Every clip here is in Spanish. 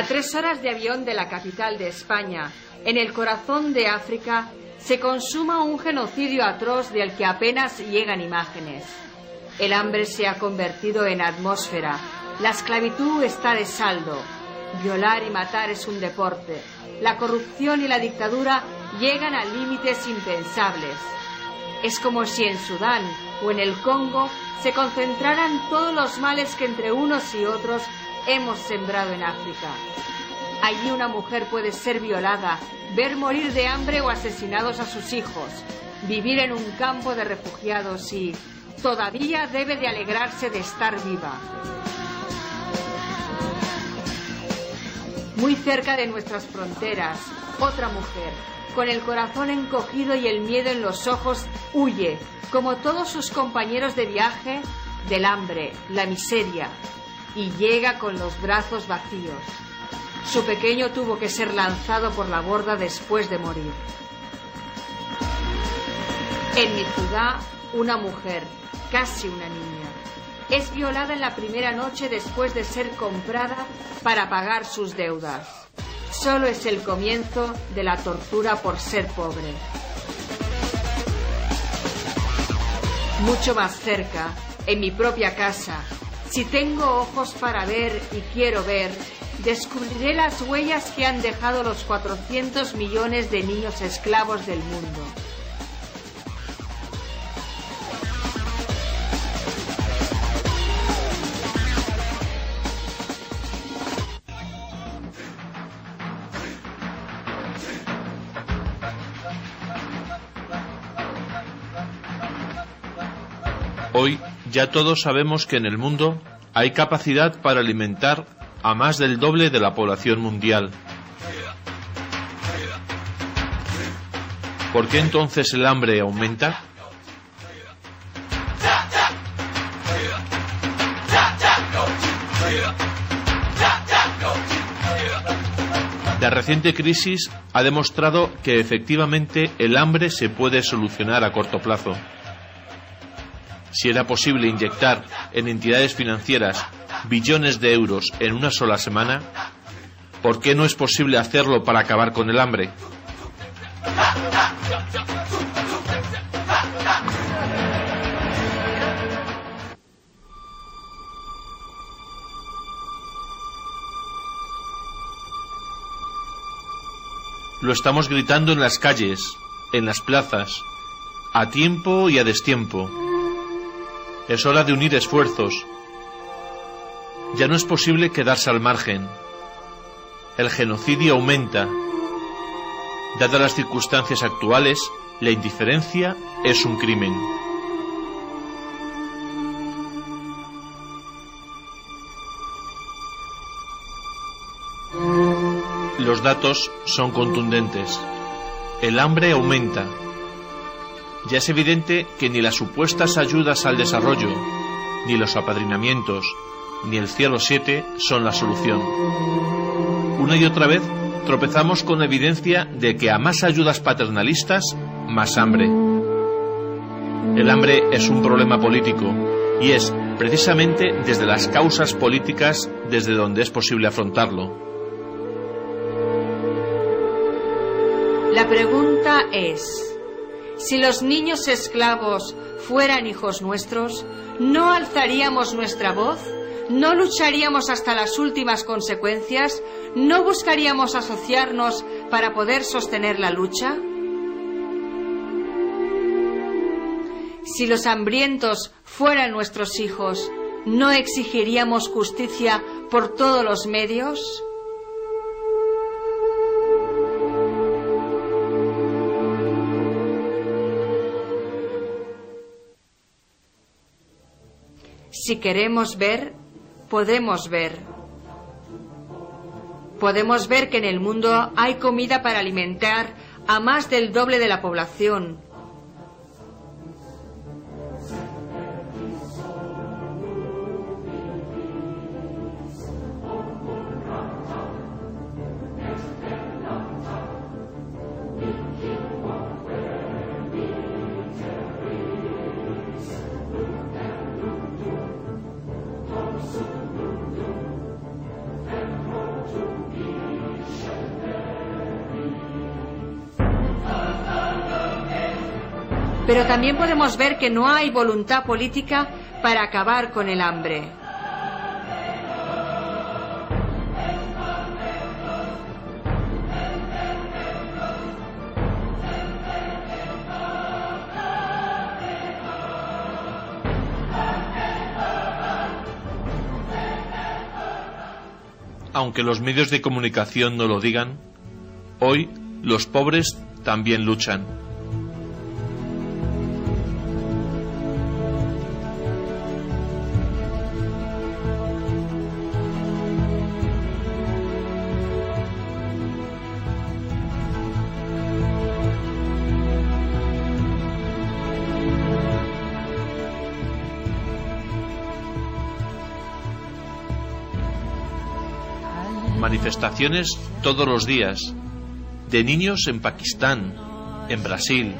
A tres horas de avión de la capital de España, en el corazón de África, se consuma un genocidio atroz del que apenas llegan imágenes. El hambre se ha convertido en atmósfera. La esclavitud está de saldo. Violar y matar es un deporte. La corrupción y la dictadura llegan a límites impensables. Es como si en Sudán o en el Congo se concentraran todos los males que entre unos y otros hemos sembrado en África. Allí una mujer puede ser violada, ver morir de hambre o asesinados a sus hijos, vivir en un campo de refugiados y todavía debe de alegrarse de estar viva. Muy cerca de nuestras fronteras, otra mujer, con el corazón encogido y el miedo en los ojos, huye, como todos sus compañeros de viaje, del hambre, la miseria, y llega con los brazos vacíos. Su pequeño tuvo que ser lanzado por la borda después de morir. En mi ciudad, una mujer, casi una niña, es violada en la primera noche después de ser comprada para pagar sus deudas. Solo es el comienzo de la tortura por ser pobre. Mucho más cerca, en mi propia casa, si tengo ojos para ver y quiero ver, descubriré las huellas que han dejado los 400 millones de niños esclavos del mundo. Hoy ya todos sabemos que en el mundo hay capacidad para alimentar a más del doble de la población mundial. ¿Por qué entonces el hambre aumenta? La reciente crisis ha demostrado que efectivamente el hambre se puede solucionar a corto plazo si era posible inyectar en entidades financieras billones de euros en una sola semana, ¿por qué no es posible hacerlo para acabar con el hambre? Lo estamos gritando en las calles, en las plazas, a tiempo y a destiempo. Es hora de unir esfuerzos. Ya no es posible quedarse al margen. El genocidio aumenta. Dadas las circunstancias actuales, la indiferencia es un crimen. Los datos son contundentes. El hambre aumenta ya es evidente que ni las supuestas ayudas al desarrollo, ni los apadrinamientos, ni el cielo 7 son la solución. Una y otra vez tropezamos con evidencia de que a más ayudas paternalistas, más hambre. El hambre es un problema político y es precisamente desde las causas políticas desde donde es posible afrontarlo. La pregunta es, si los niños esclavos fueran hijos nuestros, ¿no alzaríamos nuestra voz? ¿No lucharíamos hasta las últimas consecuencias? ¿No buscaríamos asociarnos para poder sostener la lucha? Si los hambrientos fueran nuestros hijos, ¿no exigiríamos justicia por todos los medios? Si queremos ver, podemos ver. Podemos ver que en el mundo hay comida para alimentar a más del doble de la población Pero también podemos ver que no hay voluntad política para acabar con el hambre. Aunque los medios de comunicación no lo digan, hoy los pobres también luchan. Manifestaciones todos los días, de niños en Pakistán, en Brasil,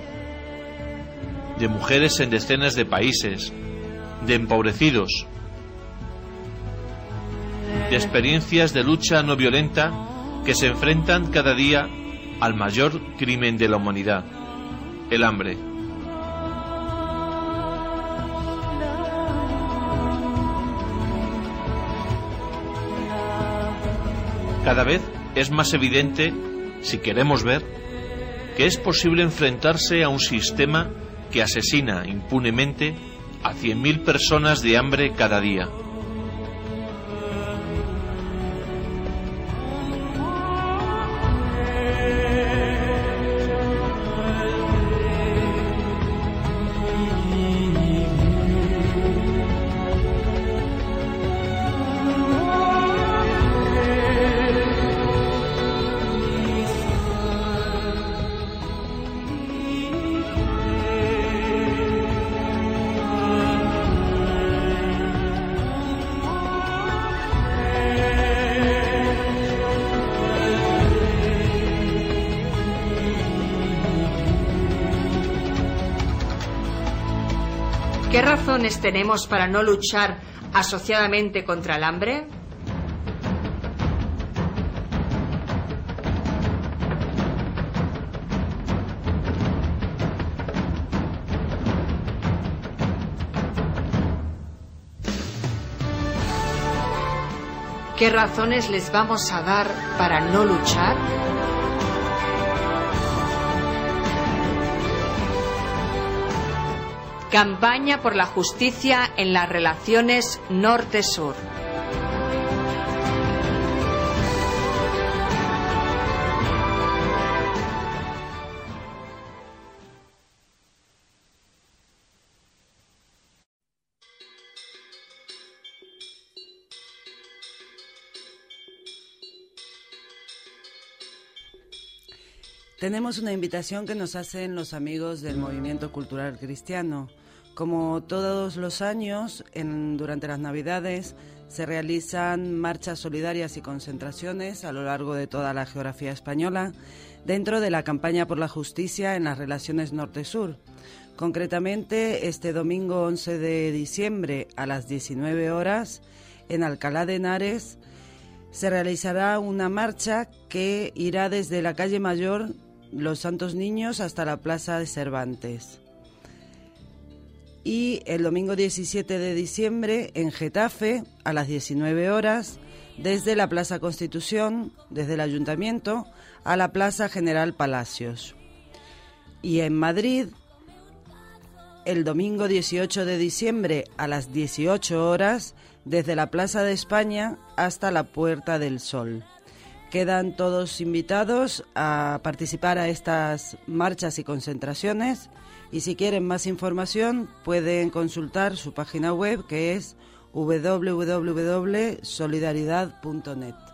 de mujeres en decenas de países, de empobrecidos, de experiencias de lucha no violenta que se enfrentan cada día al mayor crimen de la humanidad, el hambre. Cada vez es más evidente, si queremos ver, que es posible enfrentarse a un sistema que asesina impunemente a 100.000 personas de hambre cada día. Razones tenemos para no luchar asociadamente contra el hambre? ¿Qué razones les vamos a dar para no luchar? Campaña por la justicia en las relaciones norte-sur. Tenemos una invitación que nos hacen los amigos del Movimiento Cultural Cristiano. Como todos los años, durante las Navidades se realizan marchas solidarias y concentraciones a lo largo de toda la geografía española dentro de la campaña por la justicia en las relaciones norte-sur. Concretamente, este domingo 11 de diciembre a las 19 horas, en Alcalá de Henares, se realizará una marcha que irá desde la calle Mayor los Santos Niños hasta la Plaza de Cervantes. Y el domingo 17 de diciembre en Getafe a las 19 horas desde la Plaza Constitución, desde el Ayuntamiento, a la Plaza General Palacios. Y en Madrid el domingo 18 de diciembre a las 18 horas desde la Plaza de España hasta la Puerta del Sol. Quedan todos invitados a participar a estas marchas y concentraciones y si quieren más información pueden consultar su página web que es www.solidaridad.net.